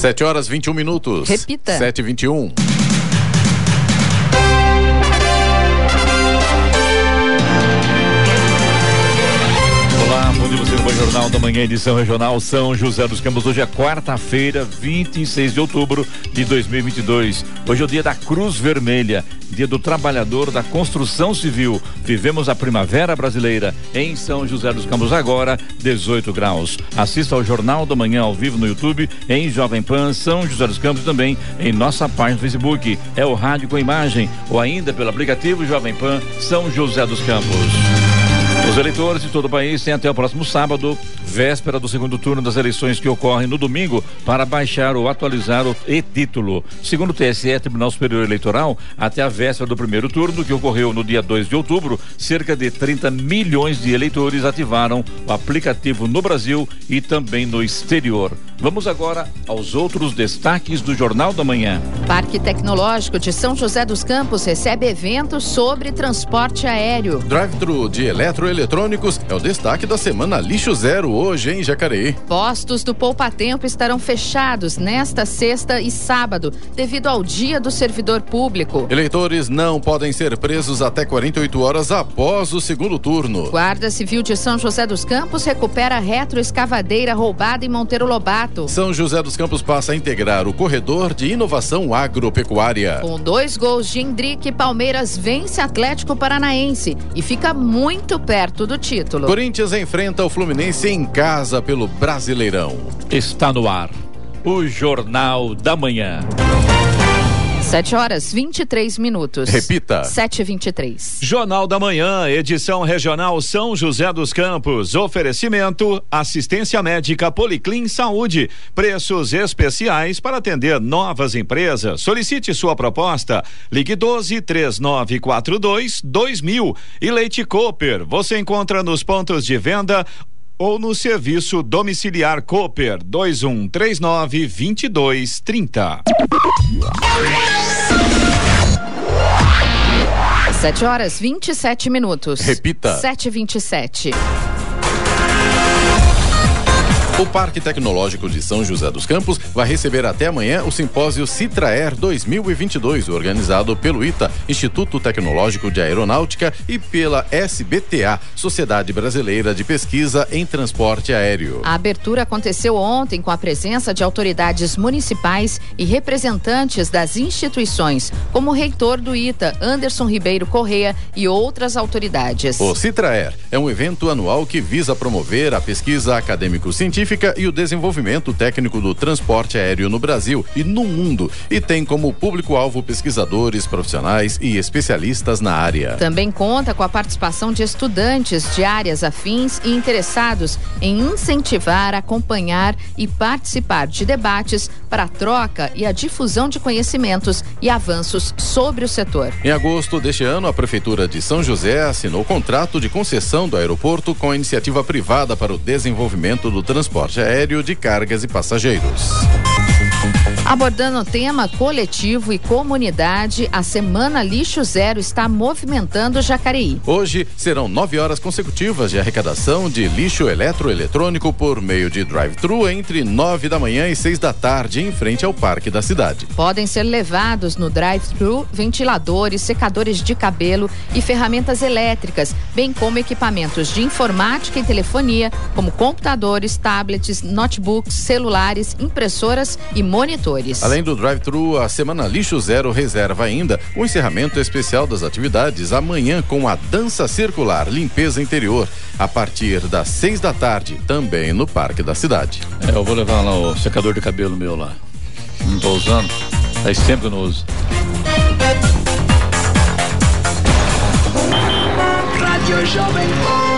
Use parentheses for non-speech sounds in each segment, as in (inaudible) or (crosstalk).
7 horas 21 minutos. Repita. 7 e 21 Jornal da Manhã, edição regional São José dos Campos. Hoje é quarta-feira, 26 de outubro de 2022. Hoje é o dia da Cruz Vermelha, dia do trabalhador da construção civil. Vivemos a primavera brasileira em São José dos Campos agora, 18 graus. Assista ao Jornal da Manhã ao vivo no YouTube, em Jovem Pan São José dos Campos também em nossa página no Facebook. É o rádio com imagem ou ainda pelo aplicativo Jovem Pan São José dos Campos. Os eleitores de todo o país têm até o próximo sábado, véspera do segundo turno das eleições que ocorrem no domingo, para baixar ou atualizar o e-título. Segundo o TSE, Tribunal Superior Eleitoral, até a véspera do primeiro turno, que ocorreu no dia 2 de outubro, cerca de 30 milhões de eleitores ativaram o aplicativo no Brasil e também no exterior. Vamos agora aos outros destaques do Jornal da Manhã. Parque Tecnológico de São José dos Campos recebe eventos sobre transporte aéreo. Drive-thru de eletroeletrônicos é o destaque da semana Lixo Zero hoje em Jacareí. Postos do Poupa Tempo estarão fechados nesta sexta e sábado, devido ao Dia do Servidor Público. Eleitores não podem ser presos até 48 horas após o segundo turno. Guarda Civil de São José dos Campos recupera retroescavadeira roubada em Monteiro Lobato. São José dos Campos passa a integrar o corredor de inovação agropecuária. Com dois gols de Hendrick, Palmeiras vence Atlético Paranaense e fica muito perto do título. Corinthians enfrenta o Fluminense em casa pelo Brasileirão. Está no ar o Jornal da Manhã. 7 horas 23 minutos. Repita. 7 e 23 Jornal da Manhã, edição regional São José dos Campos. Oferecimento: assistência médica Policlin Saúde. Preços especiais para atender novas empresas. Solicite sua proposta. Ligue 12 3942 2000. E Leite Cooper. Você encontra nos pontos de venda ou no serviço domiciliar Cooper 2139 2230. Sete horas vinte e sete minutos. Repita. Sete vinte e sete. O Parque Tecnológico de São José dos Campos vai receber até amanhã o simpósio Citraer 2022, organizado pelo ITA, Instituto Tecnológico de Aeronáutica, e pela SBTA, Sociedade Brasileira de Pesquisa em Transporte Aéreo. A abertura aconteceu ontem com a presença de autoridades municipais e representantes das instituições, como o reitor do ITA, Anderson Ribeiro Correa, e outras autoridades. O Citraer é um evento anual que visa promover a pesquisa acadêmico-científica científica e o desenvolvimento técnico do transporte aéreo no Brasil e no mundo e tem como público-alvo pesquisadores, profissionais e especialistas na área. Também conta com a participação de estudantes de áreas afins e interessados em incentivar, acompanhar e participar de debates para a troca e a difusão de conhecimentos e avanços sobre o setor. Em agosto deste ano, a Prefeitura de São José assinou o contrato de concessão do aeroporto com a iniciativa privada para o desenvolvimento do transporte transporte aéreo de cargas e passageiros. Abordando o tema coletivo e comunidade, a Semana Lixo Zero está movimentando Jacareí. Hoje serão nove horas consecutivas de arrecadação de lixo eletroeletrônico por meio de drive-thru entre nove da manhã e seis da tarde, em frente ao Parque da Cidade. Podem ser levados no drive-thru ventiladores, secadores de cabelo e ferramentas elétricas, bem como equipamentos de informática e telefonia, como computadores, tablets, notebooks, celulares, impressoras e monitores. Além do drive-thru, a Semana Lixo Zero reserva ainda o encerramento especial das atividades amanhã com a dança circular limpeza interior a partir das seis da tarde, também no Parque da Cidade. É, eu vou levar lá o secador de cabelo meu lá. Não tô usando. Faz tempo que eu não uso.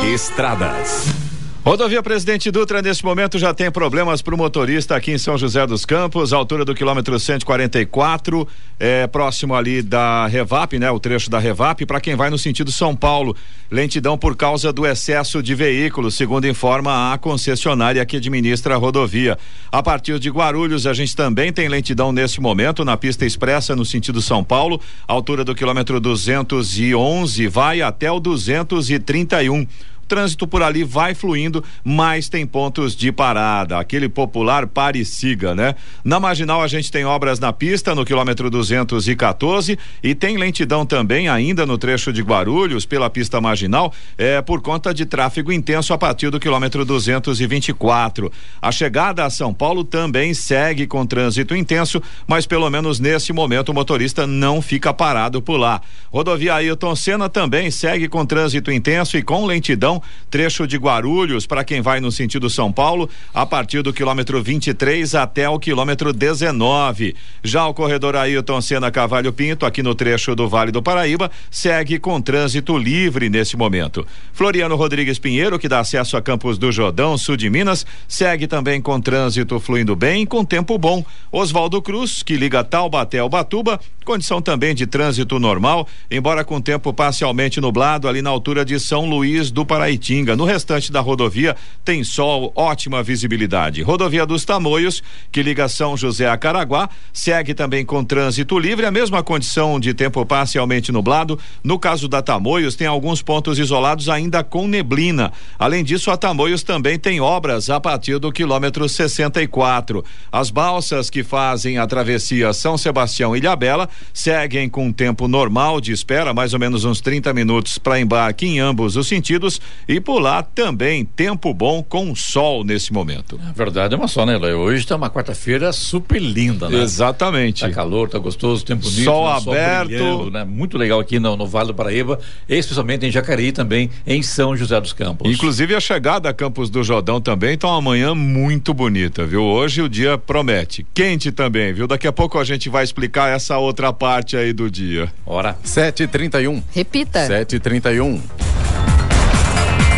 Estradas. Rodovia Presidente Dutra, nesse momento, já tem problemas para o motorista aqui em São José dos Campos, altura do quilômetro 144, é, próximo ali da Revap, né? O trecho da Revap, para quem vai no sentido São Paulo. Lentidão por causa do excesso de veículos, segundo informa a concessionária que administra a rodovia. A partir de Guarulhos, a gente também tem lentidão nesse momento na pista expressa no sentido São Paulo, altura do quilômetro 211, vai até o 231 trânsito por ali vai fluindo, mas tem pontos de parada. Aquele popular pare siga, né? Na marginal a gente tem obras na pista no quilômetro 214 e tem lentidão também ainda no trecho de Guarulhos pela pista marginal, é por conta de tráfego intenso a partir do quilômetro 224. A chegada a São Paulo também segue com trânsito intenso, mas pelo menos nesse momento o motorista não fica parado por lá. Rodovia Ailton Senna também segue com trânsito intenso e com lentidão, trecho de Guarulhos para quem vai no sentido São Paulo, a partir do quilômetro 23 até o quilômetro 19. Já o corredor Ailton Senna Cavalho Pinto, aqui no trecho do Vale do Paraíba, segue com trânsito livre nesse momento. Floriano Rodrigues Pinheiro, que dá acesso a Campos do Jordão, sul de Minas, segue também com trânsito fluindo bem, com tempo bom. Oswaldo Cruz, que liga Taubaté ao Batuba, condição também de trânsito normal, embora com tempo parcialmente nublado ali na altura de São Luís do Paraitinga. No restante da rodovia tem sol, ótima visibilidade. Rodovia dos Tamoios, que liga São José a Caraguá, segue também com trânsito livre, a mesma condição de tempo parcialmente nublado. No caso da Tamoios, tem alguns pontos isolados ainda com neblina. Além disso, a Tamoios também tem obras a partir do quilômetro 64. As balsas que fazem a travessia São Sebastião e Ilhabela seguem com tempo normal de espera, mais ou menos uns 30 minutos para embarque em ambos os sentidos e por lá também tempo bom com sol nesse momento. A verdade é uma só, né, Léo? Hoje está uma quarta-feira super linda, né? Exatamente. Tá calor, tá gostoso, tempo bonito, sol né? aberto, né? Muito legal aqui no, no Vale do Paraíba, especialmente em Jacareí também, em São José dos Campos. Inclusive a chegada a Campos do Jordão também, então amanhã muito bonita, viu? Hoje o dia promete. Quente também, viu? Daqui a pouco a gente vai explicar essa outra parte aí do dia. Ora. 7h31. Repita. 7h31.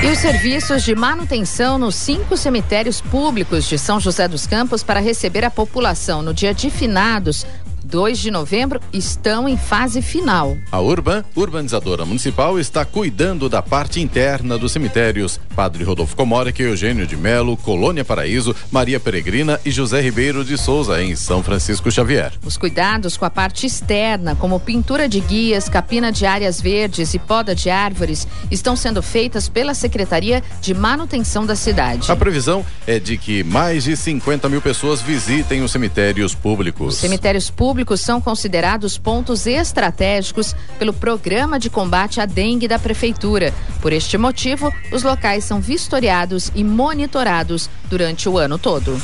E os serviços de manutenção nos cinco cemitérios públicos de São José dos Campos para receber a população no dia de finados 2 de novembro estão em fase final. A Urban, urbanizadora municipal, está cuidando da parte interna dos cemitérios Padre Rodolfo Comoric, Eugênio de Melo, Colônia Paraíso, Maria Peregrina e José Ribeiro de Souza, em São Francisco Xavier. Os cuidados com a parte externa, como pintura de guias, capina de áreas verdes e poda de árvores, estão sendo feitas pela Secretaria de Manutenção da cidade. A previsão é de que mais de 50 mil pessoas visitem os cemitérios públicos. Os cemitérios públicos públicos são considerados pontos estratégicos pelo Programa de Combate à Dengue da Prefeitura. Por este motivo, os locais são vistoriados e monitorados durante o ano todo.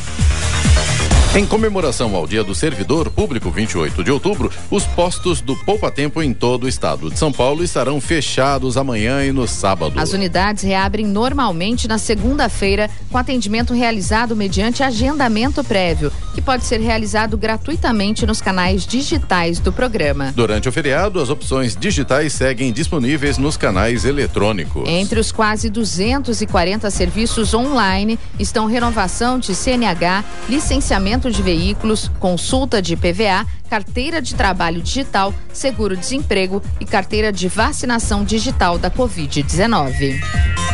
Em comemoração ao Dia do Servidor Público, 28 de outubro, os postos do Poupa Tempo em todo o estado de São Paulo estarão fechados amanhã e no sábado. As unidades reabrem normalmente na segunda-feira, com atendimento realizado mediante agendamento prévio, que pode ser realizado gratuitamente nos canais digitais do programa. Durante o feriado, as opções digitais seguem disponíveis nos canais eletrônicos. Entre os quase 240 serviços online estão renovação de CNH, licenciamento de veículos, consulta de PVA, carteira de trabalho digital, seguro-desemprego e carteira de vacinação digital da Covid-19.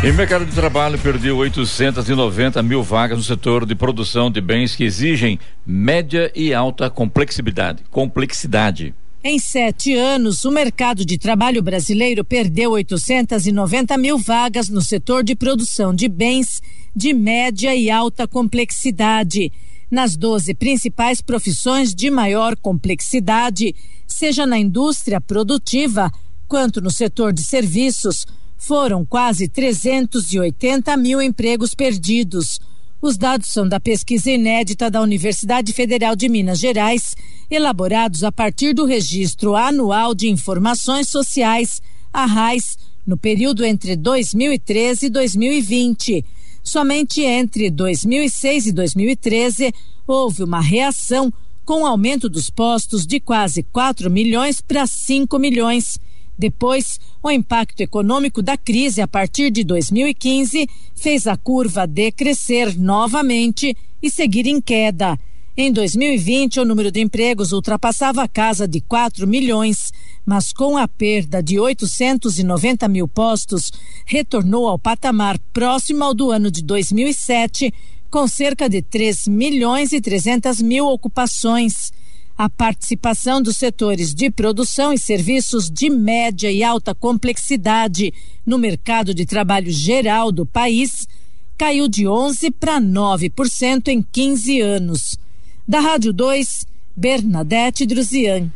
E o mercado de trabalho perdeu 890 mil vagas no setor de produção de bens que exigem média e alta complexidade. complexidade. Em sete anos, o mercado de trabalho brasileiro perdeu 890 mil vagas no setor de produção de bens de média e alta complexidade nas 12 principais profissões de maior complexidade, seja na indústria produtiva quanto no setor de serviços, foram quase 380 mil empregos perdidos. Os dados são da pesquisa inédita da Universidade Federal de Minas Gerais, elaborados a partir do Registro Anual de Informações Sociais, a RAIS, no período entre 2013 e 2020. Somente entre 2006 e 2013 houve uma reação com o aumento dos postos de quase 4 milhões para 5 milhões. Depois, o impacto econômico da crise a partir de 2015 fez a curva decrescer novamente e seguir em queda. Em 2020, o número de empregos ultrapassava a casa de 4 milhões, mas com a perda de 890 mil postos, retornou ao patamar próximo ao do ano de 2007, com cerca de 3 milhões e 300 mil ocupações. A participação dos setores de produção e serviços de média e alta complexidade no mercado de trabalho geral do país caiu de 11% para 9% em 15 anos. Da Rádio 2, Bernadette Druzian.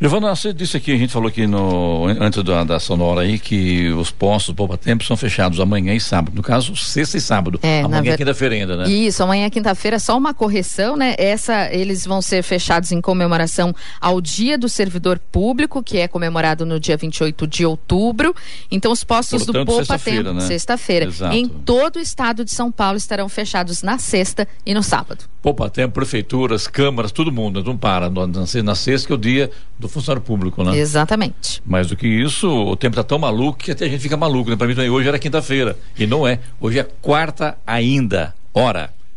Giovana, você disse aqui, a gente falou aqui no, antes da, da sonora aí, que os postos do Poupa Tempo são fechados amanhã e sábado. No caso, sexta e sábado. É, amanhã ver... é quinta-feira ainda, né? Isso, amanhã é quinta-feira, só uma correção, né? Essa, eles vão ser fechados em comemoração ao Dia do Servidor Público, que é comemorado no dia 28 de outubro. Então, os postos Portanto, do Poupa Tempo, né? sexta-feira, em todo o estado de São Paulo estarão fechados na sexta e no sábado. Poupa Tempo, prefeituras, câmaras, todo mundo, não para. Na sexta que é o dia do funcionário público, né? Exatamente. Mais do que isso, o tempo está tão maluco que até a gente fica maluco, né? Para mim hoje era quinta-feira. E não é. Hoje é quarta ainda. Hora.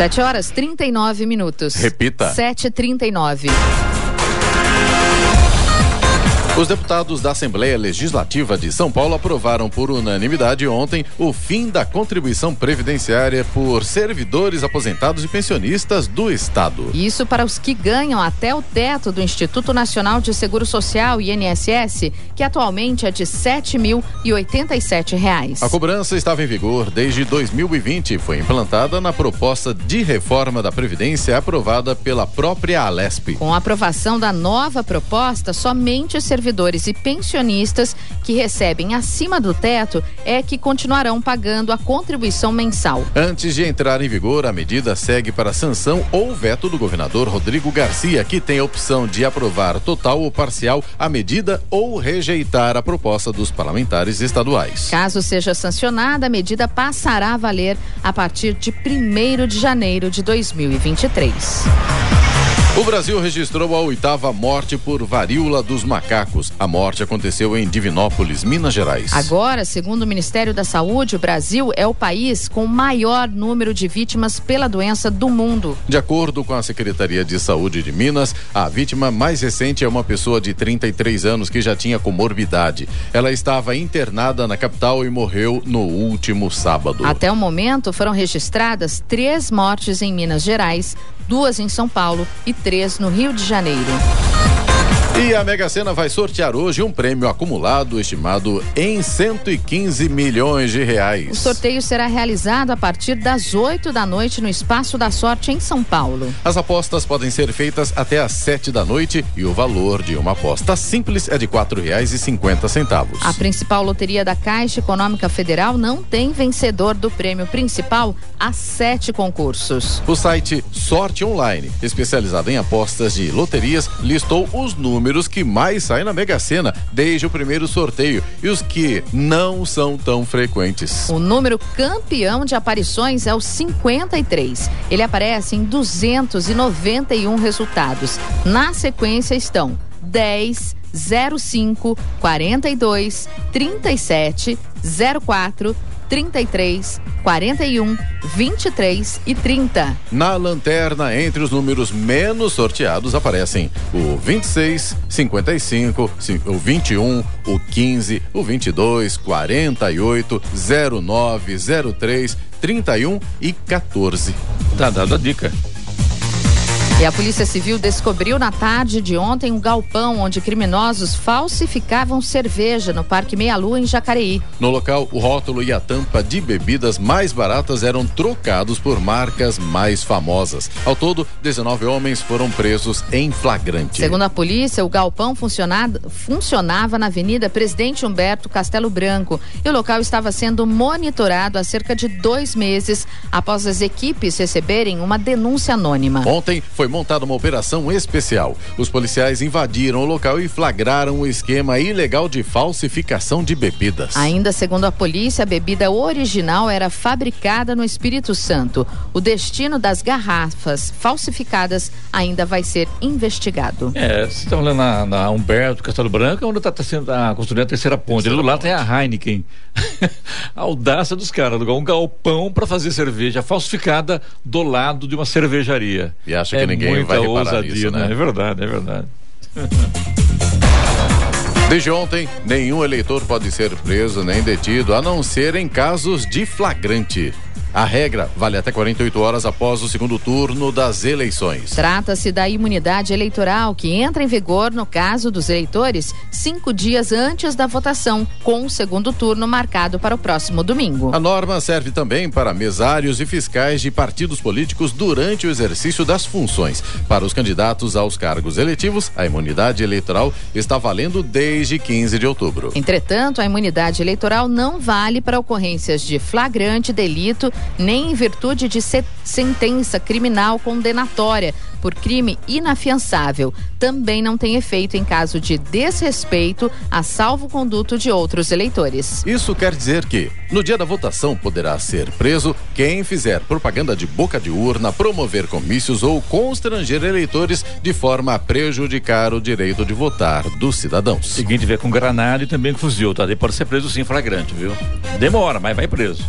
7 horas 39 minutos. Repita. 7h39. Os deputados da Assembleia Legislativa de São Paulo aprovaram por unanimidade ontem o fim da contribuição previdenciária por servidores aposentados e pensionistas do Estado. Isso para os que ganham até o teto do Instituto Nacional de Seguro Social, INSS, que atualmente é de R$ 7.087. A cobrança estava em vigor desde 2020 e foi implantada na proposta de reforma da Previdência aprovada pela própria Alesp. Com a aprovação da nova proposta, somente servidores servidores e pensionistas que recebem acima do teto é que continuarão pagando a contribuição mensal. Antes de entrar em vigor, a medida segue para sanção ou veto do governador Rodrigo Garcia, que tem a opção de aprovar total ou parcial a medida ou rejeitar a proposta dos parlamentares estaduais. Caso seja sancionada, a medida passará a valer a partir de 1 de janeiro de 2023. O Brasil registrou a oitava morte por varíola dos macacos. A morte aconteceu em Divinópolis, Minas Gerais. Agora, segundo o Ministério da Saúde, o Brasil é o país com maior número de vítimas pela doença do mundo. De acordo com a Secretaria de Saúde de Minas, a vítima mais recente é uma pessoa de 33 anos que já tinha comorbidade. Ela estava internada na capital e morreu no último sábado. Até o momento, foram registradas três mortes em Minas Gerais, duas em São Paulo e três no Rio de Janeiro. E a Mega Sena vai sortear hoje um prêmio acumulado estimado em 115 milhões de reais. O sorteio será realizado a partir das 8 da noite no Espaço da Sorte em São Paulo. As apostas podem ser feitas até às 7 da noite e o valor de uma aposta simples é de quatro reais e cinquenta centavos. A principal loteria da Caixa Econômica Federal não tem vencedor do prêmio principal há sete concursos. O site Sorte Online, especializado em apostas de loterias, listou os números números que mais saem na Mega Sena desde o primeiro sorteio e os que não são tão frequentes. O número campeão de aparições é o 53. Ele aparece em 291 resultados. Na sequência estão 10, 05, 42, 37, 04, 33, 41, 23 e 30. Na lanterna, entre os números menos sorteados, aparecem o 26, 55, o 21, o 15, o 22, 48, 09, 03, 31 e 14. Tá dado a dica. E a Polícia Civil descobriu na tarde de ontem um galpão onde criminosos falsificavam cerveja no Parque Meia Lua, em Jacareí. No local, o rótulo e a tampa de bebidas mais baratas eram trocados por marcas mais famosas. Ao todo, 19 homens foram presos em flagrante. Segundo a polícia, o galpão funcionava na Avenida Presidente Humberto Castelo Branco e o local estava sendo monitorado há cerca de dois meses após as equipes receberem uma denúncia anônima. Ontem foi montada uma operação especial. Os policiais invadiram o local e flagraram o esquema ilegal de falsificação de bebidas. Ainda segundo a polícia, a bebida original era fabricada no Espírito Santo. O destino das garrafas falsificadas ainda vai ser investigado. É, vocês estão olhando na, na Humberto Castelo Branco, onde está tá sendo tá construindo a terceira ponte. Ali do lado tem a Heineken. (laughs) a audácia dos caras, alugar um galpão para fazer cerveja falsificada do lado de uma cervejaria. E acha que é ninguém vai reparar ousadia, nisso, né? né? É verdade, é verdade. Desde ontem, nenhum eleitor pode ser preso nem detido, a não ser em casos de flagrante. A regra vale até 48 horas após o segundo turno das eleições. Trata-se da imunidade eleitoral que entra em vigor no caso dos eleitores cinco dias antes da votação, com o segundo turno marcado para o próximo domingo. A norma serve também para mesários e fiscais de partidos políticos durante o exercício das funções. Para os candidatos aos cargos eletivos, a imunidade eleitoral está valendo desde 15 de outubro. Entretanto, a imunidade eleitoral não vale para ocorrências de flagrante delito nem em virtude de sentença criminal condenatória por crime inafiançável. Também não tem efeito em caso de desrespeito a salvo-conduto de outros eleitores. Isso quer dizer que, no dia da votação, poderá ser preso quem fizer propaganda de boca de urna, promover comícios ou constranger eleitores de forma a prejudicar o direito de votar dos cidadãos. Seguinte, vê com granada e também com fuzil, tá? Daí pode ser preso sim flagrante, viu? Demora, mas vai preso.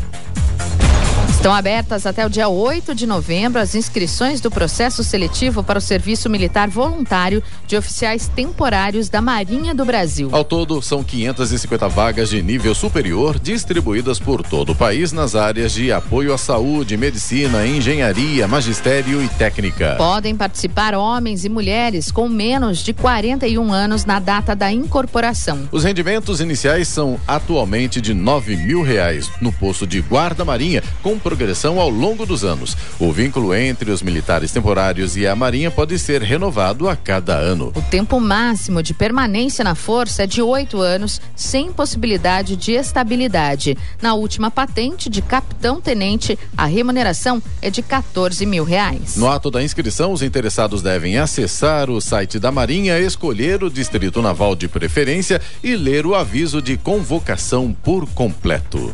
Estão abertas até o dia 8 de novembro as inscrições do processo seletivo para o serviço militar voluntário de oficiais temporários da Marinha do Brasil. Ao todo, são 550 vagas de nível superior distribuídas por todo o país nas áreas de apoio à saúde, medicina, engenharia, magistério e técnica. Podem participar homens e mulheres com menos de 41 anos na data da incorporação. Os rendimentos iniciais são atualmente de 9 mil reais no posto de guarda-marinha, com progressão ao longo dos anos. O vínculo entre os militares temporários e a Marinha pode ser renovado a cada ano. O tempo máximo de permanência na força é de oito anos, sem possibilidade de estabilidade. Na última patente de capitão-tenente, a remuneração é de 14 mil reais. No ato da inscrição, os interessados devem acessar o site da Marinha, escolher o distrito naval de preferência e ler o aviso de convocação por completo.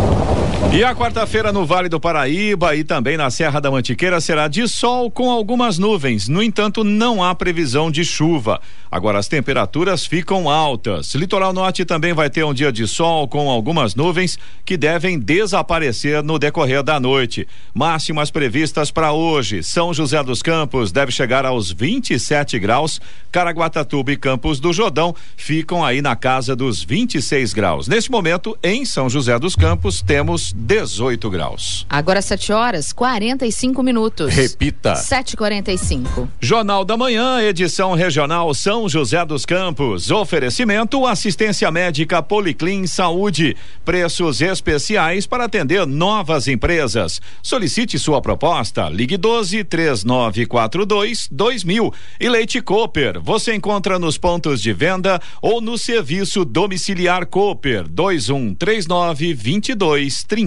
E a quarta-feira no Vale do Paraíba e também na Serra da Mantiqueira será de sol com algumas nuvens. No entanto, não há previsão de chuva. Agora as temperaturas ficam altas. Litoral Norte também vai ter um dia de sol com algumas nuvens que devem desaparecer no decorrer da noite. Máximas previstas para hoje. São José dos Campos deve chegar aos 27 graus. Caraguatatuba e Campos do Jordão ficam aí na casa dos 26 graus. Neste momento, em São José dos Campos, temos 18 graus. Agora 7 horas 45 minutos. Repita. 7h45. Jornal da Manhã, edição regional São José dos Campos. Oferecimento assistência médica Policlin Saúde. Preços especiais para atender novas empresas. Solicite sua proposta. Ligue 12 3942 2000. E Leite Cooper. Você encontra nos pontos de venda ou no serviço domiciliar Cooper 2139 2230.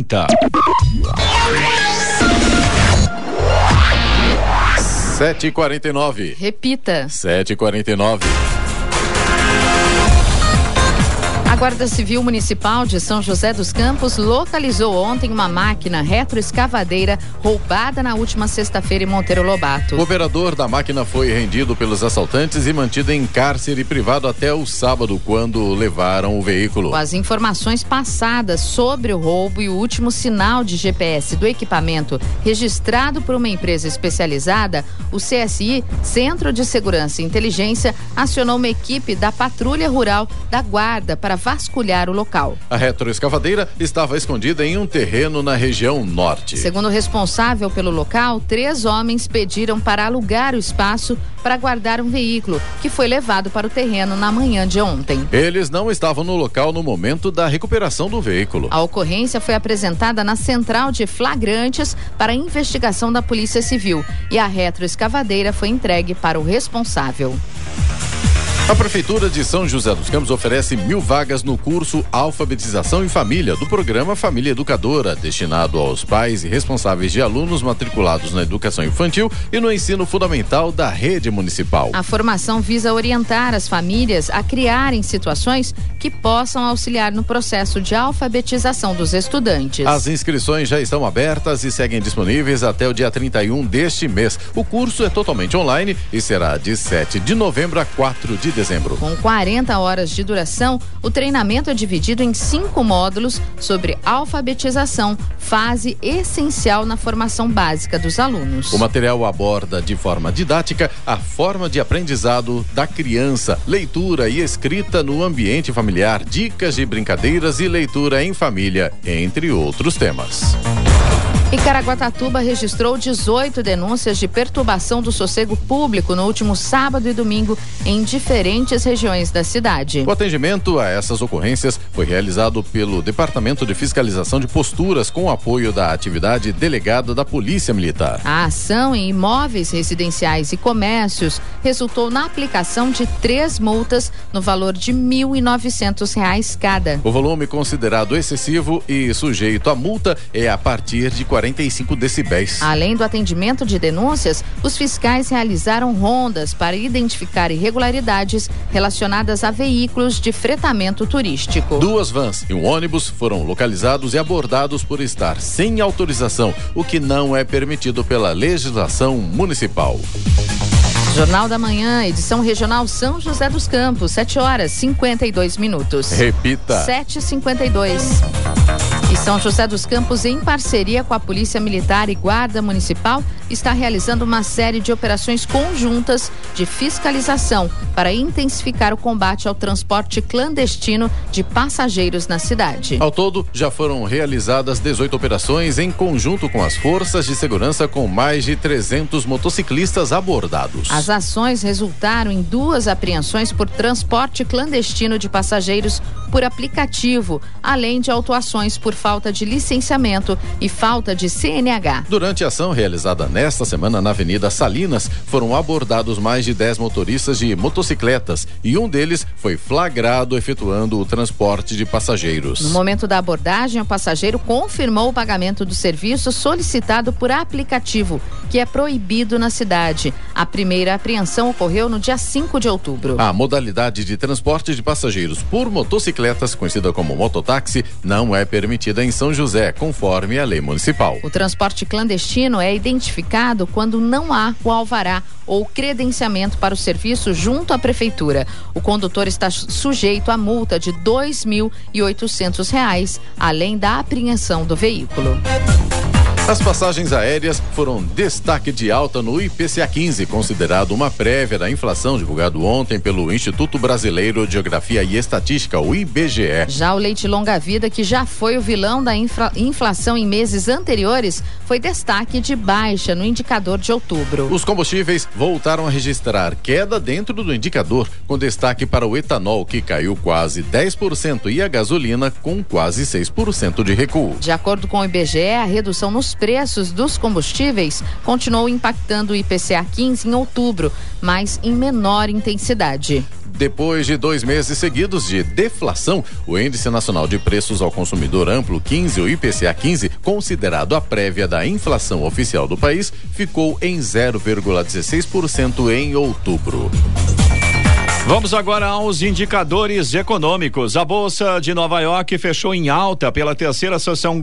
Sete e quarenta e nove. Repita. Sete e quarenta e nove. A Guarda Civil Municipal de São José dos Campos localizou ontem uma máquina retroescavadeira roubada na última sexta-feira em Monteiro Lobato. O operador da máquina foi rendido pelos assaltantes e mantido em cárcere privado até o sábado, quando levaram o veículo. Com as informações passadas sobre o roubo e o último sinal de GPS do equipamento registrado por uma empresa especializada, o CSI, Centro de Segurança e Inteligência, acionou uma equipe da Patrulha Rural da Guarda para vasculhar o local. A retroescavadeira estava escondida em um terreno na região norte. Segundo o responsável pelo local, três homens pediram para alugar o espaço para guardar um veículo que foi levado para o terreno na manhã de ontem. Eles não estavam no local no momento da recuperação do veículo. A ocorrência foi apresentada na central de flagrantes para investigação da Polícia Civil e a retroescavadeira foi entregue para o responsável. A Prefeitura de São José dos Campos oferece mil vagas no curso Alfabetização em Família do programa Família Educadora, destinado aos pais e responsáveis de alunos matriculados na educação infantil e no ensino fundamental da rede municipal. A formação visa orientar as famílias a criarem situações que possam auxiliar no processo de alfabetização dos estudantes. As inscrições já estão abertas e seguem disponíveis até o dia 31 deste mês. O curso é totalmente online e será de 7 de novembro a 4 de dezembro. Com 40 horas de duração, o treinamento é dividido em cinco módulos sobre alfabetização, fase essencial na formação básica dos alunos. O material aborda de forma didática a forma de aprendizado da criança, leitura e escrita no ambiente familiar, dicas de brincadeiras e leitura em família, entre outros temas. E Caraguatatuba registrou 18 denúncias de perturbação do sossego público no último sábado e domingo em diferentes regiões da cidade. O atendimento a essas ocorrências foi realizado pelo Departamento de Fiscalização de Posturas com apoio da atividade delegada da Polícia Militar. A ação em imóveis residenciais e comércios resultou na aplicação de três multas no valor de R$ 1.900 cada. O volume considerado excessivo e sujeito à multa é a partir de 40 45 decibéis. Além do atendimento de denúncias, os fiscais realizaram rondas para identificar irregularidades relacionadas a veículos de fretamento turístico. Duas vans e um ônibus foram localizados e abordados por estar sem autorização, o que não é permitido pela legislação municipal. Jornal da Manhã, edição regional São José dos Campos, 7 horas 52 minutos. Repita. 7h52. E São José dos Campos, em parceria com a Polícia Militar e Guarda Municipal, está realizando uma série de operações conjuntas de fiscalização para intensificar o combate ao transporte clandestino de passageiros na cidade. Ao todo, já foram realizadas 18 operações em conjunto com as forças de segurança, com mais de 300 motociclistas abordados. As ações resultaram em duas apreensões por transporte clandestino de passageiros por aplicativo, além de autuações por falta de licenciamento e falta de CNH. Durante a ação realizada nesta semana na Avenida Salinas, foram abordados mais de 10 motoristas de motocicletas e um deles foi flagrado efetuando o transporte de passageiros. No momento da abordagem, o passageiro confirmou o pagamento do serviço solicitado por aplicativo, que é proibido na cidade. A primeira apreensão ocorreu no dia 5 de outubro. A modalidade de transporte de passageiros por motocicletas, conhecida como mototáxi, não é permitida em São José, conforme a lei municipal. O transporte clandestino é identificado quando não há o alvará ou credenciamento para o serviço junto à prefeitura. O condutor está sujeito a multa de R$ 2.800, além da apreensão do veículo. As passagens aéreas foram destaque de alta no IPCA 15, considerado uma prévia da inflação divulgado ontem pelo Instituto Brasileiro de Geografia e Estatística, o IBGE. Já o leite longa-vida, que já foi o vilão da infra, inflação em meses anteriores, foi destaque de baixa no indicador de outubro. Os combustíveis voltaram a registrar queda dentro do indicador, com destaque para o etanol, que caiu quase 10%, e a gasolina, com quase 6% de recuo. De acordo com o IBGE, a redução nos preços dos combustíveis continuou impactando o IPCA 15 em outubro, mas em menor intensidade. Depois de dois meses seguidos de deflação, o Índice Nacional de Preços ao Consumidor Amplo 15, o IPCA 15, considerado a prévia da inflação oficial do país, ficou em 0,16% em outubro. Vamos agora aos indicadores econômicos. A Bolsa de Nova York fechou em alta pela terceira sessão,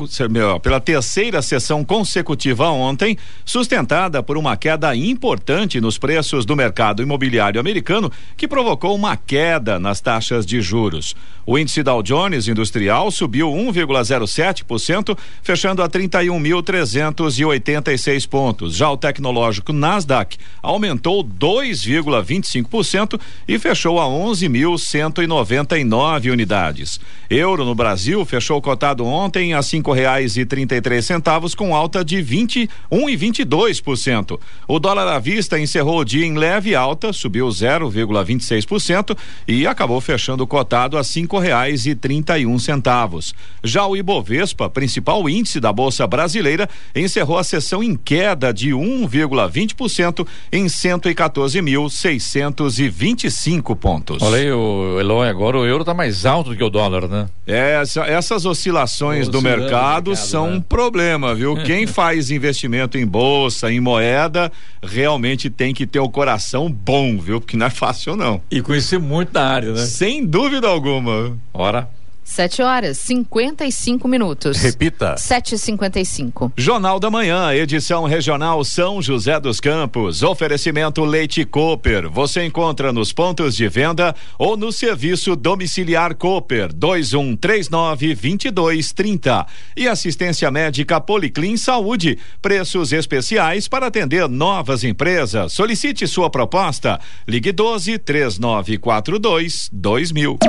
pela terceira sessão consecutiva ontem, sustentada por uma queda importante nos preços do mercado imobiliário americano, que provocou uma queda nas taxas de juros. O índice Dow Jones Industrial subiu 1,07%, fechando a 31.386 pontos. Já o tecnológico Nasdaq aumentou 2,25% e fechou fechou a 11.199 unidades. Euro no Brasil fechou cotado ontem a cinco reais e trinta e três centavos com alta de 21 e 22 por cento. O dólar à vista encerrou o dia em leve alta, subiu 0,26% e acabou fechando cotado a cinco reais e trinta e um centavos. Já o Ibovespa, principal índice da bolsa brasileira, encerrou a sessão em queda de 1,20% em 114.625 cinco pontos. Olha aí, o Eloy, agora o euro está mais alto do que o dólar, né? É, essa, essas oscilações do mercado, mercado são né? um problema, viu? (laughs) Quem faz investimento em bolsa, em moeda, realmente tem que ter o coração bom, viu? Porque não é fácil, não. E conhecer muito da área, né? Sem dúvida alguma. Ora. 7 horas 55 minutos. Repita. 7h55. Jornal da Manhã, edição regional São José dos Campos. Oferecimento Leite Cooper. Você encontra nos pontos de venda ou no serviço domiciliar Cooper 2139 2230. E assistência médica Policlin Saúde. Preços especiais para atender novas empresas. Solicite sua proposta. Ligue 12 3942 2000.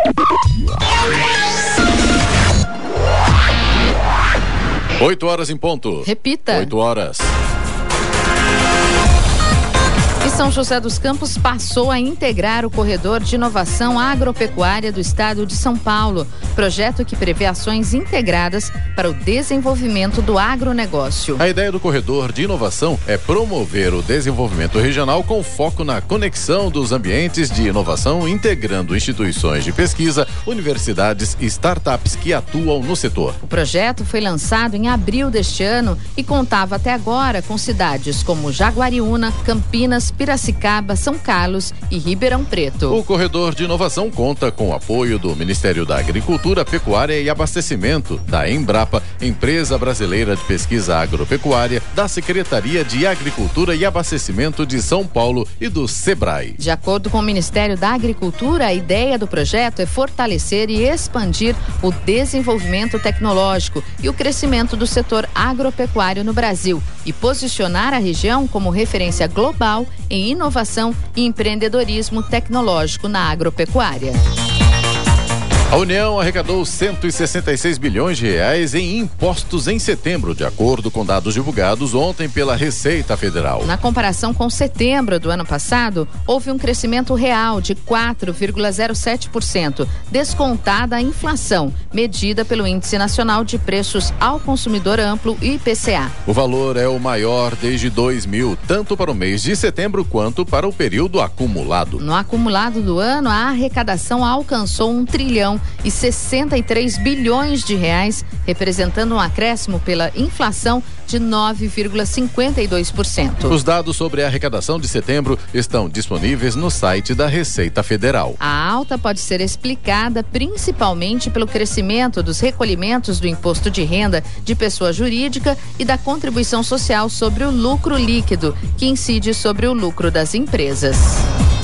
8 horas em ponto. Repita. 8 horas. São José dos Campos passou a integrar o corredor de inovação agropecuária do estado de São Paulo, projeto que prevê ações integradas para o desenvolvimento do agronegócio. A ideia do corredor de inovação é promover o desenvolvimento regional com foco na conexão dos ambientes de inovação, integrando instituições de pesquisa, universidades e startups que atuam no setor. O projeto foi lançado em abril deste ano e contava até agora com cidades como Jaguariúna, Campinas, Piracicaba, São Carlos e Ribeirão Preto. O corredor de inovação conta com o apoio do Ministério da Agricultura, Pecuária e Abastecimento, da Embrapa, Empresa Brasileira de Pesquisa Agropecuária, da Secretaria de Agricultura e Abastecimento de São Paulo e do SEBRAE. De acordo com o Ministério da Agricultura, a ideia do projeto é fortalecer e expandir o desenvolvimento tecnológico e o crescimento do setor agropecuário no Brasil e posicionar a região como referência global em inovação e empreendedorismo tecnológico na agropecuária. A União arrecadou 166 bilhões de reais em impostos em setembro, de acordo com dados divulgados ontem pela Receita Federal. Na comparação com setembro do ano passado, houve um crescimento real de 4,07%, descontada a inflação, medida pelo Índice Nacional de Preços ao Consumidor Amplo IPCA. O valor é o maior desde 2000, tanto para o mês de setembro quanto para o período acumulado. No acumulado do ano, a arrecadação alcançou um trilhão e 63 bilhões de reais, representando um acréscimo pela inflação de 9,52%. Os dados sobre a arrecadação de setembro estão disponíveis no site da Receita Federal. A alta pode ser explicada principalmente pelo crescimento dos recolhimentos do imposto de renda de pessoa jurídica e da contribuição social sobre o lucro líquido, que incide sobre o lucro das empresas.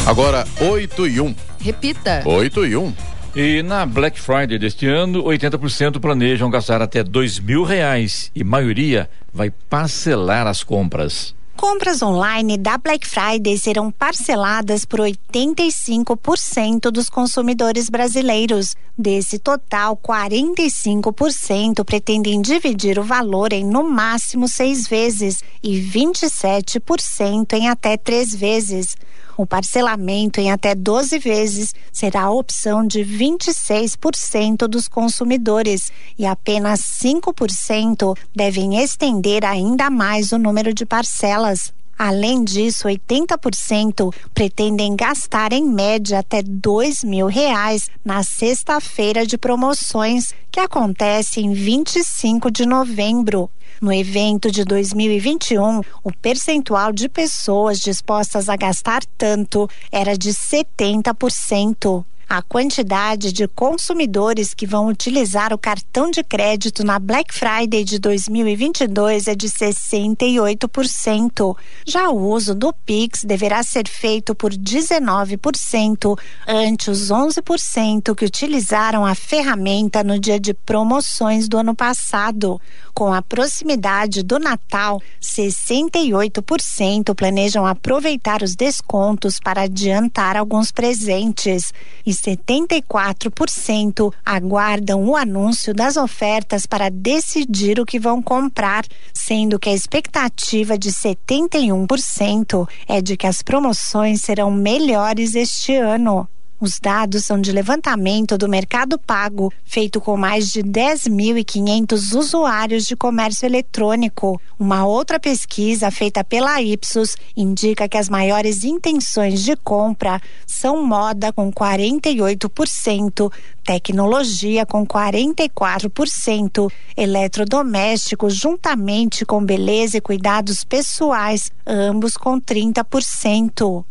Agora, 8 e 1. Repita. 8 e 1. E na Black Friday deste ano, 80% planejam gastar até dois mil reais e maioria vai parcelar as compras. Compras online da Black Friday serão parceladas por 85% dos consumidores brasileiros. Desse total, 45% pretendem dividir o valor em no máximo seis vezes e 27% em até três vezes. O parcelamento em até 12 vezes será a opção de 26% dos consumidores e apenas 5% devem estender ainda mais o número de parcelas. Além disso, 80% pretendem gastar em média até dois mil reais na sexta-feira de promoções, que acontece em 25 de novembro. No evento de 2021, o percentual de pessoas dispostas a gastar tanto era de 70%. A quantidade de consumidores que vão utilizar o cartão de crédito na Black Friday de 2022 é de 68%. Já o uso do Pix deverá ser feito por 19%, ante os 11% que utilizaram a ferramenta no dia de promoções do ano passado. Com a proximidade do Natal, 68% planejam aproveitar os descontos para adiantar alguns presentes e 74% aguardam o anúncio das ofertas para decidir o que vão comprar, sendo que a expectativa de 71% é de que as promoções serão melhores este ano. Os dados são de levantamento do Mercado Pago, feito com mais de 10.500 usuários de comércio eletrônico. Uma outra pesquisa feita pela Ipsos indica que as maiores intenções de compra são moda com 48%, tecnologia com 44%, eletrodomésticos juntamente com beleza e cuidados pessoais, ambos com 30%.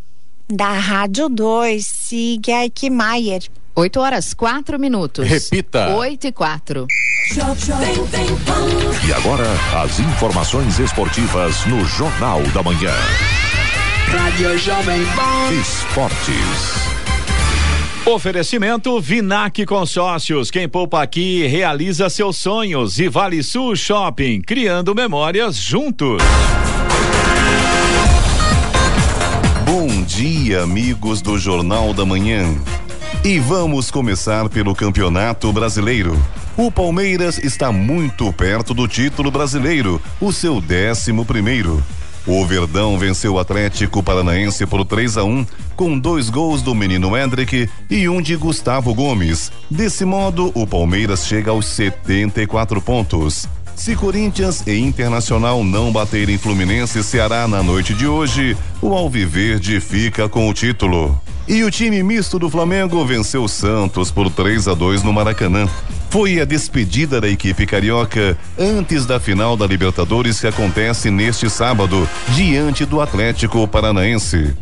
Da Rádio 2, siga Eichmeier. 8 horas 4 minutos. Repita. 8 e 4. E agora, as informações esportivas no Jornal da Manhã. Rádio Jovem Pan. Esportes. Oferecimento Vinac Consórcios. Quem poupa aqui realiza seus sonhos. E Vale Sul Shopping, criando memórias juntos. Dia, amigos do Jornal da Manhã. E vamos começar pelo Campeonato Brasileiro. O Palmeiras está muito perto do título brasileiro, o seu décimo primeiro. O Verdão venceu o Atlético Paranaense por 3 a 1, com dois gols do menino Hendrick e um de Gustavo Gomes. Desse modo, o Palmeiras chega aos 74 pontos. Se Corinthians e Internacional não baterem Fluminense e Ceará na noite de hoje, o Alviverde fica com o título. E o time misto do Flamengo venceu o Santos por 3 a 2 no Maracanã. Foi a despedida da equipe carioca antes da final da Libertadores que acontece neste sábado, diante do Atlético Paranaense.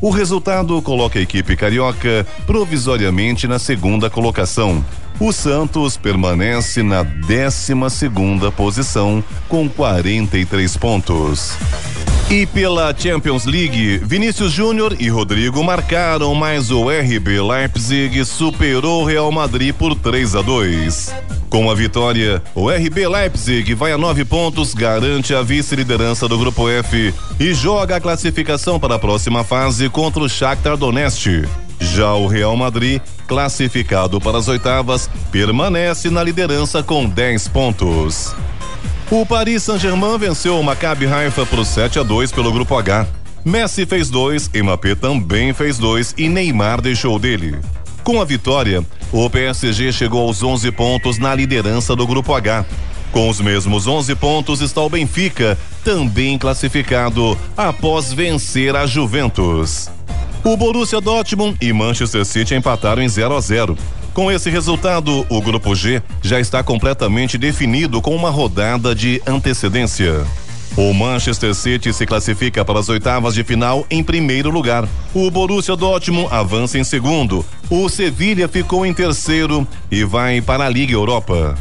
O resultado coloca a equipe carioca provisoriamente na segunda colocação. O Santos permanece na 12 segunda posição com 43 pontos. E pela Champions League, Vinícius Júnior e Rodrigo marcaram, mas o RB Leipzig superou o Real Madrid por 3 a 2. Com a vitória, o RB Leipzig vai a nove pontos, garante a vice-liderança do Grupo F e joga a classificação para a próxima fase contra o Shakhtar Donetsk. Já o Real Madrid, classificado para as oitavas, permanece na liderança com 10 pontos. O Paris Saint-Germain venceu o Maccabi Haifa por 7 a 2 pelo grupo H. Messi fez dois, Mbappé também fez dois e Neymar deixou dele. Com a vitória, o PSG chegou aos 11 pontos na liderança do grupo H. Com os mesmos 11 pontos está o Benfica, também classificado após vencer a Juventus. O Borussia Dortmund e Manchester City empataram em 0 a 0. Com esse resultado, o grupo G já está completamente definido com uma rodada de antecedência. O Manchester City se classifica para as oitavas de final em primeiro lugar. O Borussia Dortmund avança em segundo. O Sevilha ficou em terceiro e vai para a Liga Europa.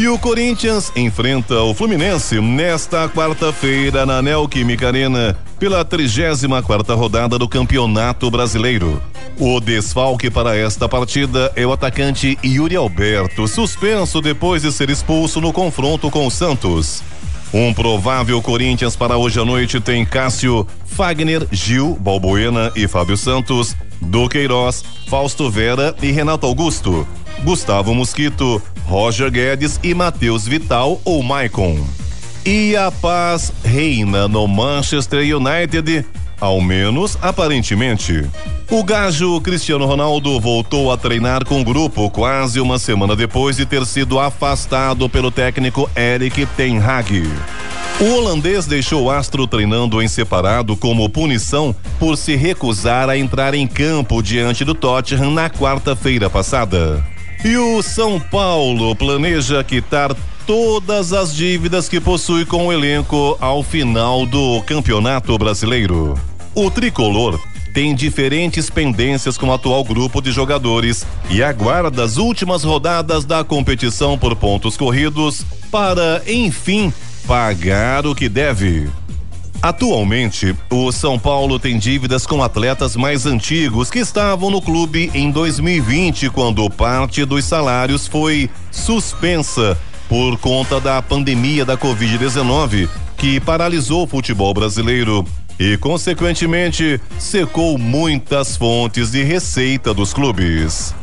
E o Corinthians enfrenta o Fluminense nesta quarta-feira na Neoquímica Arena pela 34 quarta rodada do Campeonato Brasileiro. O desfalque para esta partida é o atacante Yuri Alberto, suspenso depois de ser expulso no confronto com o Santos. Um provável Corinthians para hoje à noite tem Cássio, Fagner, Gil, Balbuena e Fábio Santos, Duqueiroz, Fausto Vera e Renato Augusto, Gustavo Mosquito, Roger Guedes e Matheus Vital ou Maicon. E a paz reina no Manchester United, ao menos aparentemente. O gajo Cristiano Ronaldo voltou a treinar com o grupo quase uma semana depois de ter sido afastado pelo técnico Eric Ten Hag. O holandês deixou o astro treinando em separado como punição por se recusar a entrar em campo diante do Tottenham na quarta-feira passada. E o São Paulo planeja quitar todas as dívidas que possui com o elenco ao final do Campeonato Brasileiro. O tricolor tem diferentes pendências com o atual grupo de jogadores e aguarda as últimas rodadas da competição por pontos corridos para, enfim, pagar o que deve. Atualmente, o São Paulo tem dívidas com atletas mais antigos que estavam no clube em 2020, quando parte dos salários foi suspensa por conta da pandemia da Covid-19, que paralisou o futebol brasileiro e, consequentemente, secou muitas fontes de receita dos clubes.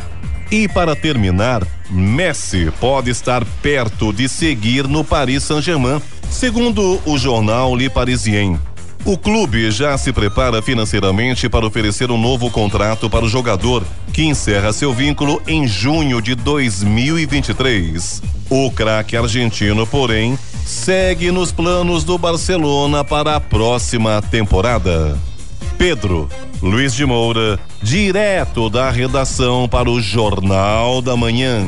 E para terminar, Messi pode estar perto de seguir no Paris Saint-Germain, segundo o jornal Le Parisien. O clube já se prepara financeiramente para oferecer um novo contrato para o jogador, que encerra seu vínculo em junho de 2023. O craque argentino, porém, segue nos planos do Barcelona para a próxima temporada. Pedro Luiz de Moura, direto da redação para o Jornal da Manhã.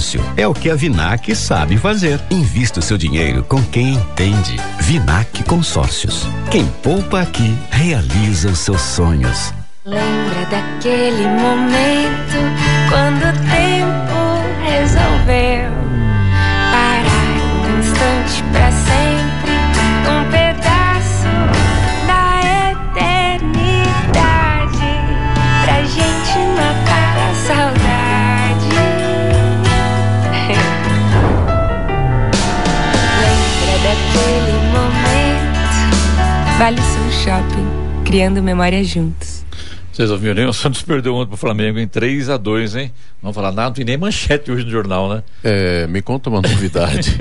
é o que a Vinac sabe fazer. Invista o seu dinheiro com quem entende. Vinac Consórcios. Quem poupa aqui realiza os seus sonhos. Lembra daquele momento quando o tempo resolveu Vale Sul Shopping, criando memórias juntos. Vocês ouviram? O Santos perdeu ontem pro Flamengo em 3 a 2 hein? Não falar nada, não tem nem manchete hoje no jornal, né? É, me conta uma novidade.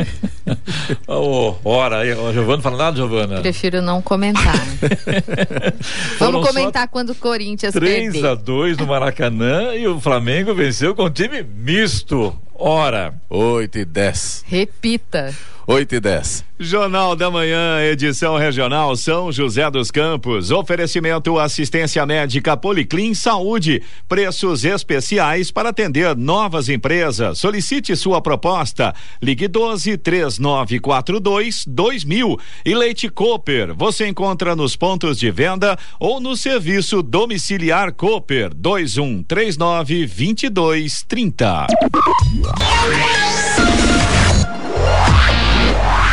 (laughs) Ô, ora, aí, ó, Giovana, fala nada, Giovana? Prefiro não comentar. (laughs) Vamos comentar quando o Corinthians 3 perder. a 2 no Maracanã e o Flamengo venceu com time misto. Ora. 8 e 10. Repita. 8 e 10. Jornal da Manhã, edição regional São José dos Campos. Oferecimento assistência médica Policlin Saúde. Preços especiais para atender novas empresas. Solicite sua proposta. Ligue 12 3942 2000. E Leite Cooper. Você encontra nos pontos de venda ou no serviço domiciliar Cooper 2139 2230.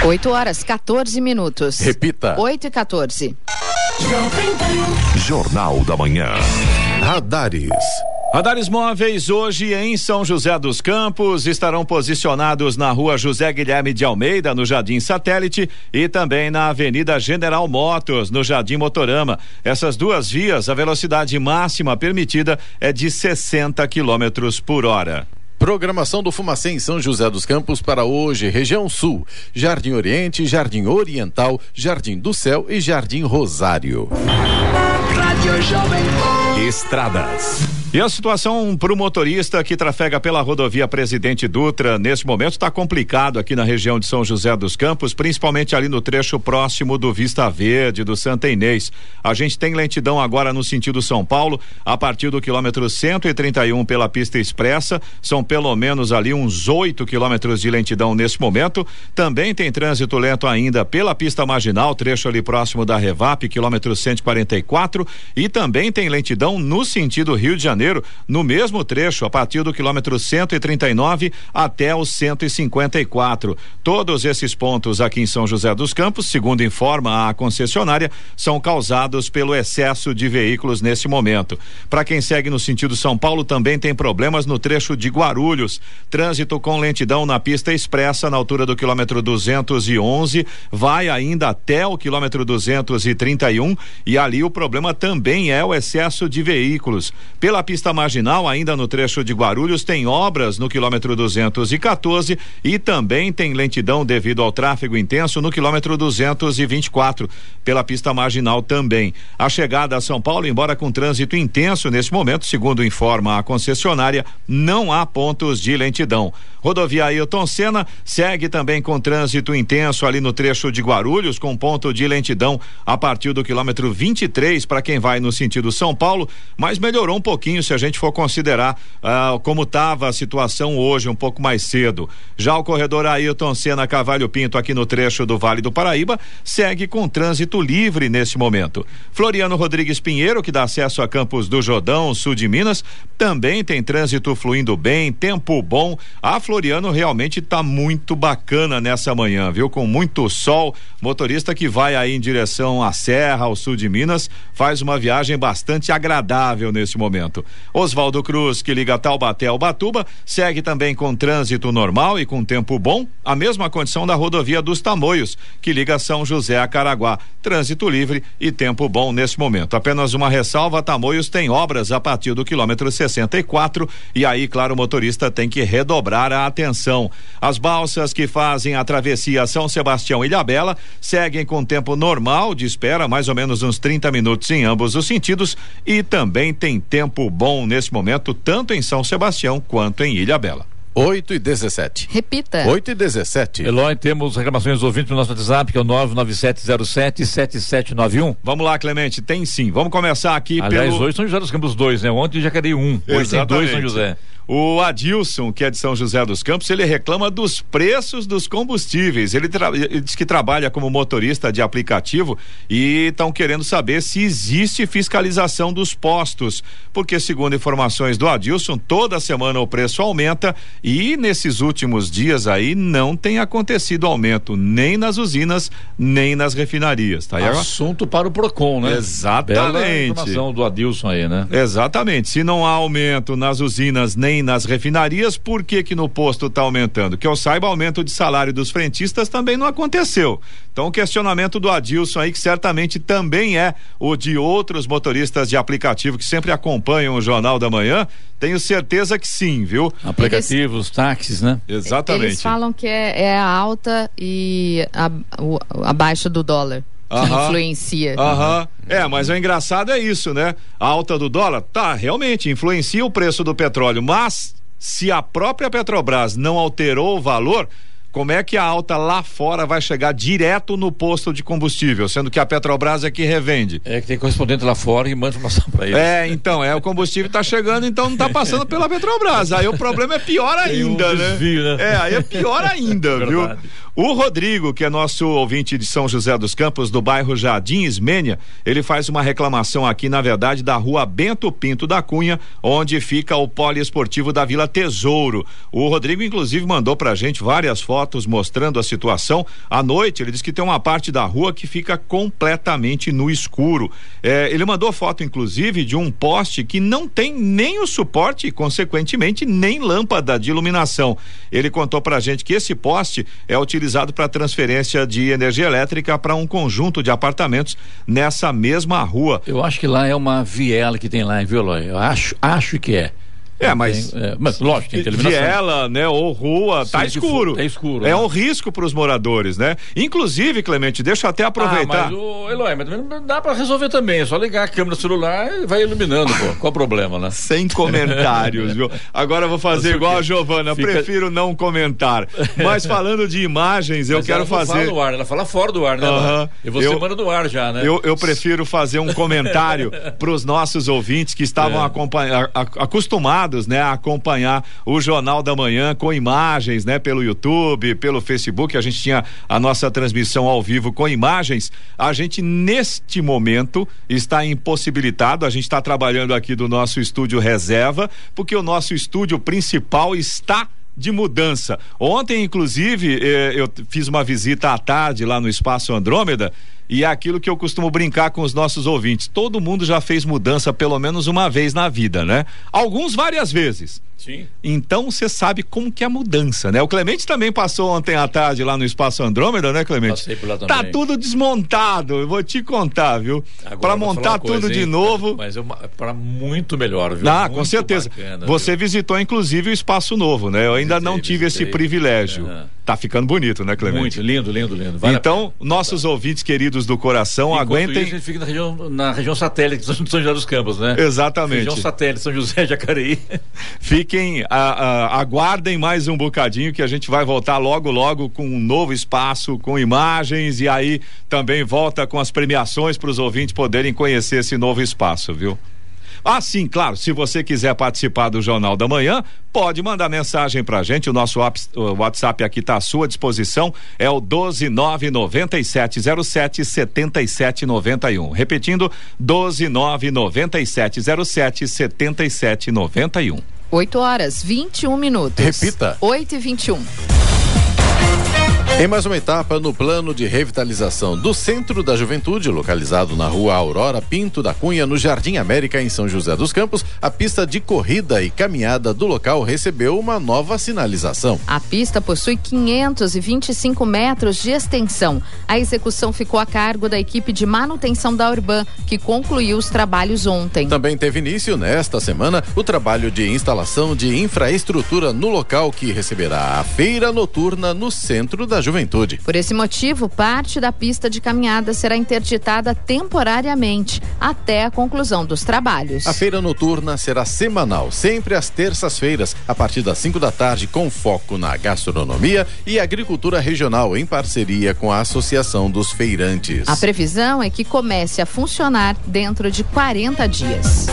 8 horas, 14 minutos. Repita. 8 e 14. Jornal da Manhã. Radares. Radares móveis hoje em São José dos Campos estarão posicionados na rua José Guilherme de Almeida, no Jardim Satélite, e também na Avenida General Motors, no Jardim Motorama. Essas duas vias, a velocidade máxima permitida é de 60 quilômetros por hora. Programação do Fumacê em São José dos Campos para hoje, região sul, Jardim Oriente, Jardim Oriental, Jardim do Céu e Jardim Rosário. Rádio Jovem Pan. Estradas. E a situação para o motorista que trafega pela rodovia Presidente Dutra, nesse momento está complicado aqui na região de São José dos Campos, principalmente ali no trecho próximo do Vista Verde, do Santa Inês. A gente tem lentidão agora no sentido São Paulo, a partir do quilômetro 131 pela pista expressa, são pelo menos ali uns 8 quilômetros de lentidão nesse momento. Também tem trânsito lento ainda pela pista marginal, trecho ali próximo da Revap, quilômetro 144, e também tem lentidão no sentido Rio de Janeiro, no mesmo trecho, a partir do quilômetro 139 até o 154. Todos esses pontos aqui em São José dos Campos, segundo informa a concessionária, são causados pelo excesso de veículos nesse momento. Para quem segue no sentido São Paulo, também tem problemas no trecho de Guarulhos. Trânsito com lentidão na pista expressa na altura do quilômetro 211, vai ainda até o quilômetro 231 e ali o problema também é o excesso de veículos. Pela pista marginal, ainda no trecho de Guarulhos, tem obras no quilômetro 214 e também tem lentidão devido ao tráfego intenso no quilômetro 224. Pela pista marginal também. A chegada a São Paulo, embora com trânsito intenso nesse momento, segundo informa a concessionária, não há pontos de lentidão. Rodovia Ailton Senna segue também com trânsito intenso ali no trecho de Guarulhos, com ponto de lentidão a partir do quilômetro 23 para quem vai no sentido São Paulo, mas melhorou um pouquinho pouquinho se a gente for considerar ah, como estava a situação hoje, um pouco mais cedo. Já o corredor Ailton Senna Cavalho Pinto, aqui no trecho do Vale do Paraíba, segue com trânsito livre neste momento. Floriano Rodrigues Pinheiro, que dá acesso a Campos do Jordão, sul de Minas, também tem trânsito fluindo bem, tempo bom. A Floriano realmente está muito bacana nessa manhã, viu? Com muito sol. Motorista que vai aí em direção à Serra, ao sul de Minas, faz uma viagem bastante agradável neste momento. Oswaldo Cruz, que liga Taubaté ao Batuba, segue também com trânsito normal e com tempo bom, a mesma condição da rodovia dos Tamoios, que liga São José a Caraguá. Trânsito livre e tempo bom neste momento. Apenas uma ressalva: Tamoios tem obras a partir do quilômetro 64 e aí, claro, o motorista tem que redobrar a atenção. As balsas que fazem a travessia São Sebastião e Ilhabela seguem com tempo normal de espera, mais ou menos uns 30 minutos em ambos os sentidos, e também tem tempo bom nesse momento, tanto em São Sebastião quanto em Ilhabela. 8 e 17. Repita. 8 e 17. Eloy, temos reclamações dos ouvintes no nosso WhatsApp, que é o 997077791. Vamos lá, Clemente, tem sim. Vamos começar aqui Aliás, pelo. hoje São José dos Campos dois, né? Ontem já queria um. Hoje tem dois São José. O Adilson, que é de São José dos Campos, ele reclama dos preços dos combustíveis. Ele, ele diz que trabalha como motorista de aplicativo e estão querendo saber se existe fiscalização dos postos, porque segundo informações do Adilson, toda semana o preço aumenta e nesses últimos dias aí não tem acontecido aumento nem nas usinas nem nas refinarias, tá? Assunto para o Procon, né? Exatamente. Bela informação do Adilson aí, né? Exatamente. Se não há aumento nas usinas nem nas refinarias, por que que no posto está aumentando? Que eu saiba, aumento de salário dos frentistas também não aconteceu. Então, o questionamento do Adilson aí, que certamente também é o de outros motoristas de aplicativo que sempre acompanham o Jornal da Manhã, tenho certeza que sim, viu? Aplicativos, Eles... táxis, né? Exatamente. Eles falam que é, é a alta e a, o, abaixo do dólar. Que influencia. Aham. É, mas o engraçado é isso, né? A alta do dólar, tá, realmente influencia o preço do petróleo, mas se a própria Petrobras não alterou o valor, como é que a alta lá fora vai chegar direto no posto de combustível, sendo que a Petrobras é que revende? É que tem correspondente lá fora e manda informação para ele. É, então, é, o combustível está chegando, então não está passando pela (laughs) Petrobras. Aí o problema é pior ainda, um desvio, né? né? É, aí é pior ainda, (laughs) viu? O Rodrigo, que é nosso ouvinte de São José dos Campos, do bairro Jardim Ismênia, ele faz uma reclamação aqui, na verdade, da rua Bento Pinto da Cunha, onde fica o poliesportivo da Vila Tesouro. O Rodrigo, inclusive, mandou pra gente várias fotos mostrando a situação. À noite, ele diz que tem uma parte da rua que fica completamente no escuro. É, ele mandou foto, inclusive, de um poste que não tem nem o suporte consequentemente, nem lâmpada de iluminação. Ele contou pra gente que esse poste é utilizado para transferência de energia elétrica para um conjunto de apartamentos nessa mesma rua. Eu acho que lá é uma viela que tem lá em Violói. Eu acho, acho que é. É, mas. Tem, é, mas lógico, tem iluminação. Viela, né? Ou rua, Sim, tá escuro. É escuro. É né? um risco para os moradores, né? Inclusive, Clemente, deixa eu até aproveitar. Ah, mas o Eloy, mas dá para resolver também. É só ligar a câmera do celular e vai iluminando, pô. Qual o problema, né? Sem comentários, viu? Agora eu vou fazer igual a Giovana, Fica... prefiro não comentar. Mas falando de imagens, eu mas quero ela fazer. Fala do ar, ela fala fora do ar, né? Uh -huh. E você eu, manda do ar já, né? Eu, eu prefiro fazer um comentário (laughs) para os nossos ouvintes que estavam é. acostumados, né, a acompanhar o Jornal da Manhã com imagens, né? Pelo YouTube, pelo Facebook, a gente tinha a nossa transmissão ao vivo com imagens. A gente, neste momento, está impossibilitado. A gente está trabalhando aqui do nosso estúdio reserva, porque o nosso estúdio principal está de mudança. Ontem, inclusive, eh, eu fiz uma visita à tarde lá no Espaço Andrômeda e é aquilo que eu costumo brincar com os nossos ouvintes. Todo mundo já fez mudança pelo menos uma vez na vida, né? Alguns várias vezes. Sim. Então você sabe como que é a mudança, né? O Clemente também passou ontem à tarde lá no Espaço Andrômeda, né, Clemente? Passei por lá também. Tá tudo desmontado, eu vou te contar, viu? Para montar coisa, tudo hein? de novo. Mas é para muito melhor, viu? Ah, muito com certeza. Bacana, você viu? visitou inclusive o Espaço Novo, né? Eu ainda visitei, não tive visitei. esse privilégio. Uhum. Tá ficando bonito, né, Clemente? Muito lindo, lindo, lindo. Vale então, nossos tá. ouvintes queridos do coração, Enquanto aguentem. Isso, a gente fica na região, na região satélite de São José dos Campos, né? Exatamente. Região satélite São José de Jacareí. Fiquem, a, a, aguardem mais um bocadinho que a gente vai voltar logo, logo com um novo espaço, com imagens e aí também volta com as premiações para os ouvintes poderem conhecer esse novo espaço, viu? Assim, claro, se você quiser participar do Jornal da Manhã, pode mandar mensagem pra gente. O nosso WhatsApp aqui está à sua disposição. É o 1299707 7791. Repetindo, 1299707 7791. 8 horas 21 minutos. Repita. 8 e 21. Em mais uma etapa no plano de revitalização do Centro da Juventude, localizado na rua Aurora Pinto da Cunha, no Jardim América, em São José dos Campos, a pista de corrida e caminhada do local recebeu uma nova sinalização. A pista possui 525 metros de extensão. A execução ficou a cargo da equipe de manutenção da Urban, que concluiu os trabalhos ontem. Também teve início nesta semana o trabalho de instalação de infraestrutura no local que receberá a feira noturna no centro da juventude. Por esse motivo, parte da pista de caminhada será interditada temporariamente até a conclusão dos trabalhos. A feira noturna será semanal, sempre às terças-feiras, a partir das 5 da tarde, com foco na gastronomia e agricultura regional, em parceria com a Associação dos Feirantes. A previsão é que comece a funcionar dentro de 40 dias.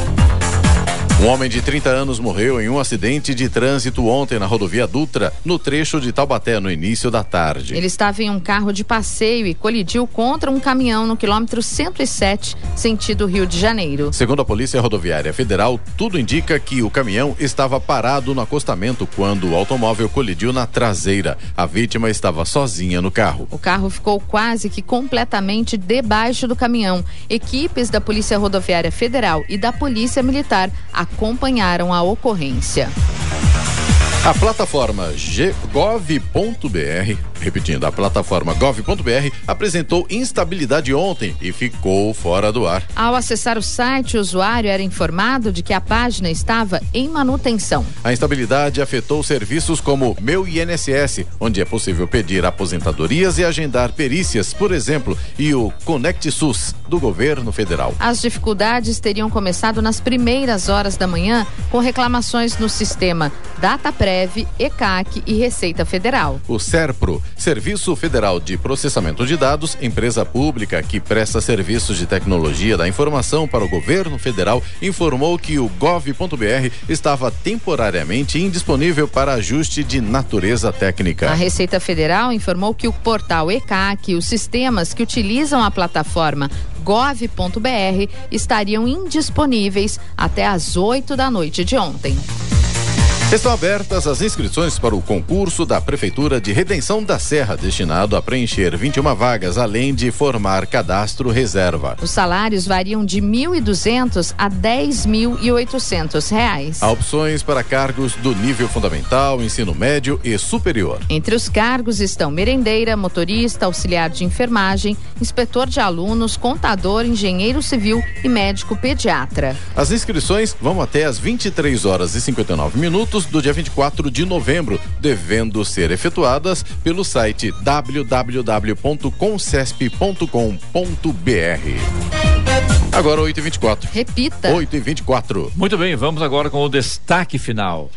Um homem de 30 anos morreu em um acidente de trânsito ontem na rodovia Dutra, no trecho de Taubaté, no início da tarde. Ele estava em um carro de passeio e colidiu contra um caminhão no quilômetro 107, sentido Rio de Janeiro. Segundo a Polícia Rodoviária Federal, tudo indica que o caminhão estava parado no acostamento quando o automóvel colidiu na traseira. A vítima estava sozinha no carro. O carro ficou quase que completamente debaixo do caminhão. Equipes da Polícia Rodoviária Federal e da Polícia Militar acompanharam a ocorrência. A plataforma gov.br, repetindo, a plataforma gov.br apresentou instabilidade ontem e ficou fora do ar. Ao acessar o site, o usuário era informado de que a página estava em manutenção. A instabilidade afetou serviços como Meu INSS, onde é possível pedir aposentadorias e agendar perícias, por exemplo, e o Conect SUS do governo federal. As dificuldades teriam começado nas primeiras horas da manhã com reclamações no sistema DataPrev, ECAC e Receita Federal. O SERPRO, Serviço Federal de Processamento de Dados, empresa pública que presta serviços de tecnologia da informação para o governo federal, informou que o gov.br estava temporariamente indisponível para ajuste de natureza técnica. A Receita Federal informou que o portal ECAC e os sistemas que utilizam a plataforma gov.br estariam indisponíveis até às 8 da noite de ontem. Estão abertas as inscrições para o concurso da Prefeitura de Redenção da Serra, destinado a preencher 21 vagas, além de formar cadastro reserva. Os salários variam de R$ 1.200 a 10.800 reais. Há opções para cargos do nível fundamental, ensino médio e superior. Entre os cargos estão merendeira, motorista, auxiliar de enfermagem, inspetor de alunos, contador, engenheiro civil e médico pediatra. As inscrições vão até às 23 horas e 59 minutos do dia 24 de novembro, devendo ser efetuadas pelo site www.concesp.com.br. Agora 8h24. Repita. 8h24. Muito bem, vamos agora com o destaque final.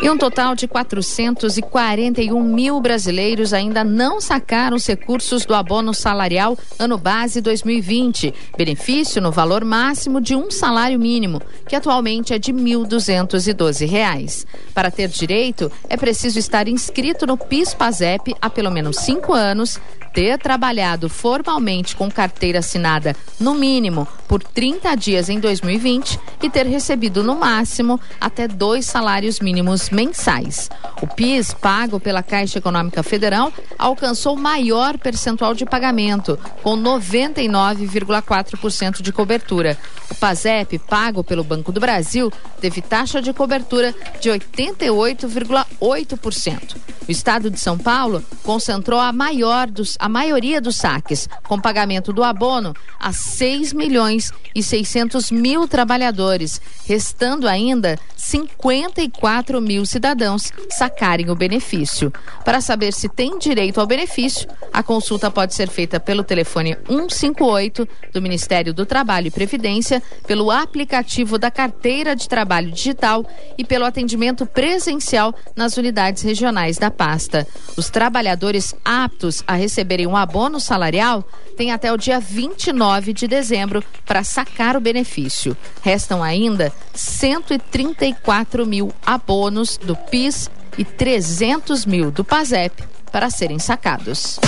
E um total de 441 mil brasileiros ainda não sacaram os recursos do abono salarial ano base 2020, benefício no valor máximo de um salário mínimo, que atualmente é de 1.212 reais. Para ter direito, é preciso estar inscrito no PIS/PASEP há pelo menos cinco anos, ter trabalhado formalmente com carteira assinada no mínimo por 30 dias em 2020 e ter recebido no máximo até dois salários mínimos mensais. O PIS, pago pela Caixa Econômica Federal, alcançou maior percentual de pagamento, com 99,4% de cobertura. O PASEP, pago pelo Banco do Brasil, teve taxa de cobertura de 88,8%. O estado de São Paulo concentrou a maior dos a maioria dos saques, com pagamento do abono a 6 milhões e 600 mil trabalhadores, restando ainda 54 mil cidadãos sacarem o benefício. Para saber se tem direito ao benefício, a consulta pode ser feita pelo telefone 158 do Ministério do Trabalho e Previdência, pelo aplicativo da Carteira de Trabalho Digital e pelo atendimento presencial nas unidades regionais da pasta. Os trabalhadores aptos a receberem um abono salarial têm até o dia 29 de dezembro para sacar o benefício. Restam ainda 134 mil abonos do PIS e 300 mil do PASEP para serem sacados.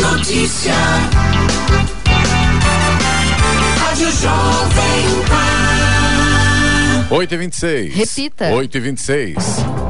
Notícia. Rádio Jovem Pan. 8 e 26. Repita. 8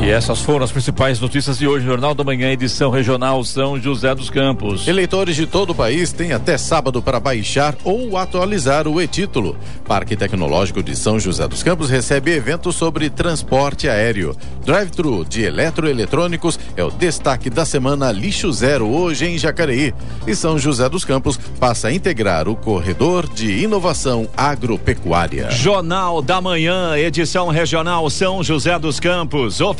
e 26. Essas foram as principais notícias de hoje, Jornal da Manhã, edição regional São José dos Campos. Eleitores de todo o país têm até sábado para baixar ou atualizar o e-título. Parque Tecnológico de São José dos Campos recebe evento sobre transporte aéreo. Drive-thru de eletroeletrônicos é o destaque da semana Lixo Zero hoje em Jacareí. E São José dos Campos passa a integrar o corredor de inovação agropecuária. Jornal da Manhã, edição regional São José dos Campos.